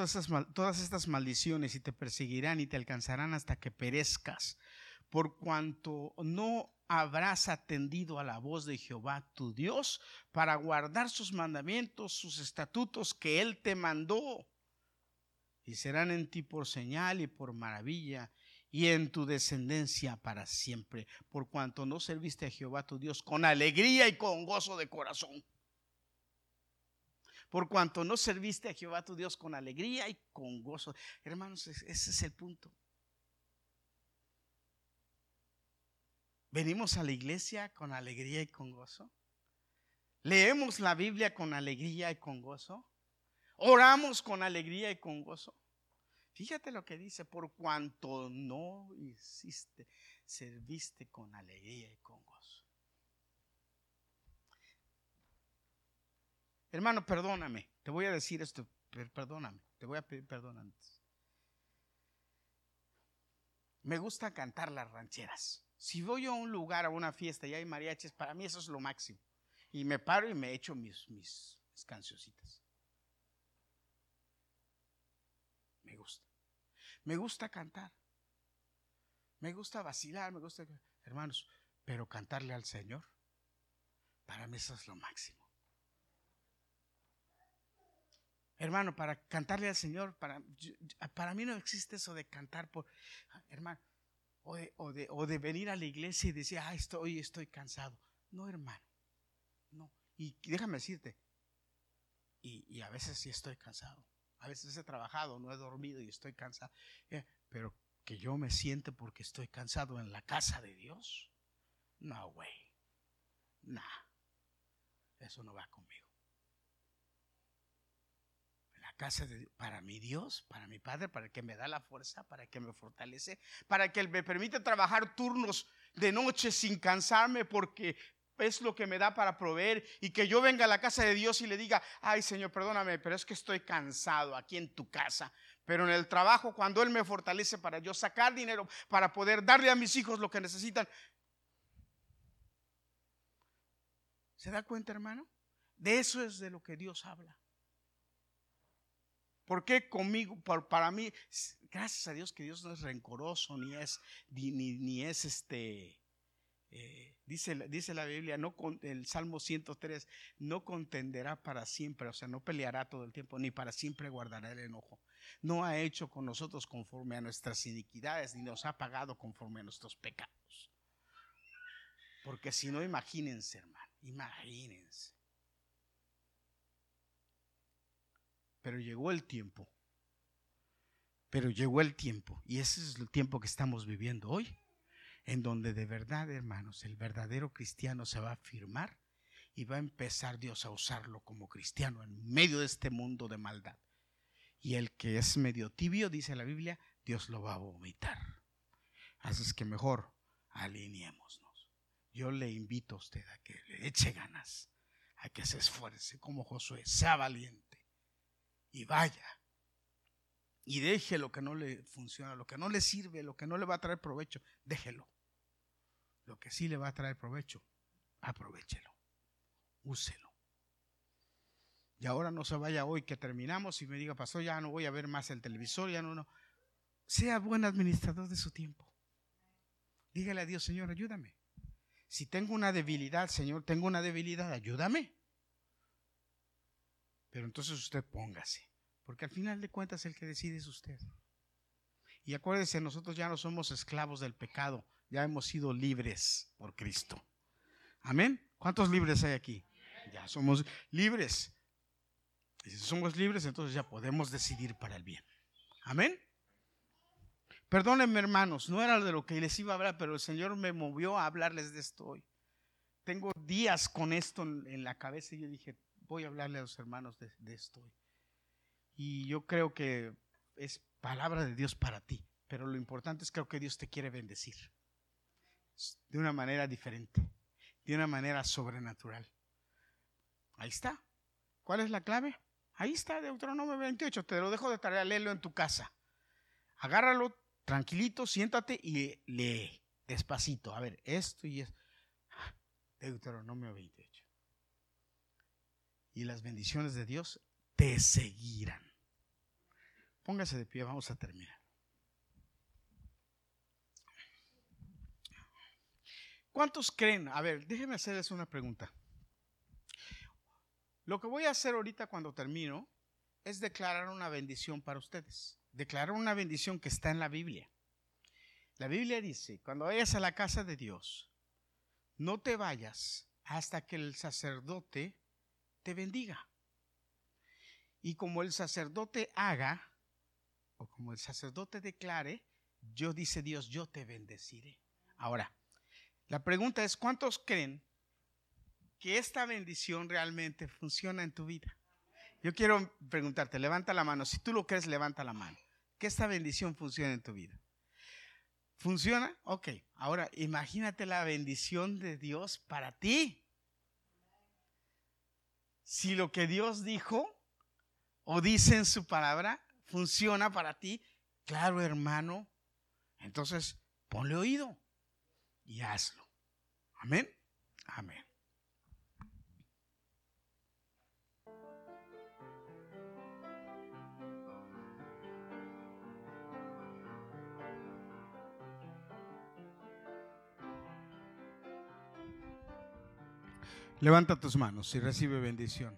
todas estas maldiciones y te perseguirán y te alcanzarán hasta que perezcas por cuanto no habrás atendido a la voz de Jehová tu Dios para guardar sus mandamientos, sus estatutos que Él te mandó. Y serán en ti por señal y por maravilla y en tu descendencia para siempre, por cuanto no serviste a Jehová tu Dios con alegría y con gozo de corazón. Por cuanto no serviste a Jehová tu Dios con alegría y con gozo. Hermanos, ese es el punto. Venimos a la iglesia con alegría y con gozo. Leemos la Biblia con alegría y con gozo. Oramos con alegría y con gozo. Fíjate lo que dice, por cuanto no hiciste, serviste con alegría y con gozo. Hermano, perdóname, te voy a decir esto, perdóname, te voy a pedir perdón antes. Me gusta cantar las rancheras. Si voy a un lugar, a una fiesta y hay mariachis, para mí eso es lo máximo. Y me paro y me echo mis, mis, cancioncitas. Me gusta. Me gusta cantar. Me gusta vacilar, me gusta... Hermanos, pero cantarle al Señor, para mí eso es lo máximo. Hermano, para cantarle al Señor, para, para mí no existe eso de cantar por... Hermano, o de, venir a la iglesia y decir, ah, estoy, estoy cansado. No, hermano, no. Y déjame decirte, y, a veces sí estoy cansado. A veces he trabajado, no he dormido y estoy cansado. Eh, pero que yo me siente porque estoy cansado en la casa de Dios. No, güey. Nah. Eso no va conmigo casa de, para mi Dios, para mi Padre, para que me da la fuerza, para que me fortalece, para que Él me permite trabajar turnos de noche sin cansarme porque es lo que me da para proveer y que yo venga a la casa de Dios y le diga, ay Señor, perdóname, pero es que estoy cansado aquí en tu casa. Pero en el trabajo, cuando Él me fortalece para yo sacar dinero, para poder darle a mis hijos lo que necesitan. ¿Se da cuenta, hermano? De eso es de lo que Dios habla. ¿Por qué conmigo? para mí, gracias a Dios que Dios no es rencoroso, ni es, ni, es este, eh, dice, dice la Biblia, no el Salmo 103, no contenderá para siempre, o sea, no peleará todo el tiempo, ni para siempre guardará el enojo. No ha hecho con nosotros conforme a nuestras iniquidades, ni nos ha pagado conforme a nuestros pecados. Porque si no, imagínense, hermano, imagínense. Pero llegó el tiempo. Pero llegó el tiempo. Y ese es el tiempo que estamos viviendo hoy en donde de verdad, hermanos, el verdadero cristiano se va a afirmar y va a empezar Dios a usarlo como cristiano en medio de este mundo de maldad. Y el que es medio tibio, dice la Biblia, Dios lo va a vomitar. Así es que mejor alineémonos. Yo le invito a usted a que le eche ganas, a que se esfuerce como Josué, sea valiente y vaya. Y deje lo que no le funciona, lo que no le sirve, lo que no le va a traer provecho, déjelo. Lo que sí le va a traer provecho, aprovechelo, úselo. Y ahora no se vaya hoy que terminamos y me diga, pastor, ya no voy a ver más el televisor, ya no, no. Sea buen administrador de su tiempo. Dígale a Dios, Señor, ayúdame. Si tengo una debilidad, Señor, tengo una debilidad, ayúdame. Pero entonces usted póngase, porque al final de cuentas el que decide es usted. Y acuérdese, nosotros ya no somos esclavos del pecado, ya hemos sido libres por Cristo. Amén. ¿Cuántos libres hay aquí? Ya somos libres. Y si somos libres, entonces ya podemos decidir para el bien. Amén. Perdónenme, hermanos, no era de lo que les iba a hablar, pero el Señor me movió a hablarles de esto hoy. Tengo días con esto en, la cabeza y yo dije, voy a hablarle a los hermanos de, de esto hoy. Y yo creo que es palabra de Dios para ti, pero lo importante es creo que Dios te quiere bendecir de una manera diferente, de una manera sobrenatural. Ahí está. ¿Cuál es la clave? Ahí está Deuteronomio 28. Te lo dejo de tarea, léelo en tu casa. Agárralo tranquilito, siéntate y lee despacito. A ver, esto y es Deuteronomio 28. Y las bendiciones de Dios te seguirán. Póngase de pie, vamos a terminar. ¿Cuántos creen? A ver, déjenme hacerles una pregunta. Lo que voy a hacer ahorita cuando termino es declarar una bendición para ustedes. Declarar una bendición que está en la Biblia. La Biblia dice, cuando vayas a la casa de Dios, no te vayas hasta que el sacerdote te bendiga. Y como el sacerdote haga, o como el sacerdote declare, yo dice Dios, yo te bendeciré. Ahora, la pregunta es, ¿cuántos creen que esta bendición realmente funciona en tu vida? Yo quiero preguntarte, levanta la mano. Si tú lo crees, levanta la mano. Que esta bendición funcione en tu vida. ¿Funciona? Ok. Ahora, imagínate la bendición de Dios para ti. Si lo que Dios dijo o dice en su palabra funciona para ti, claro hermano, entonces ponle oído y hazlo. Amén. Amén. Levanta tus manos y recibe bendición.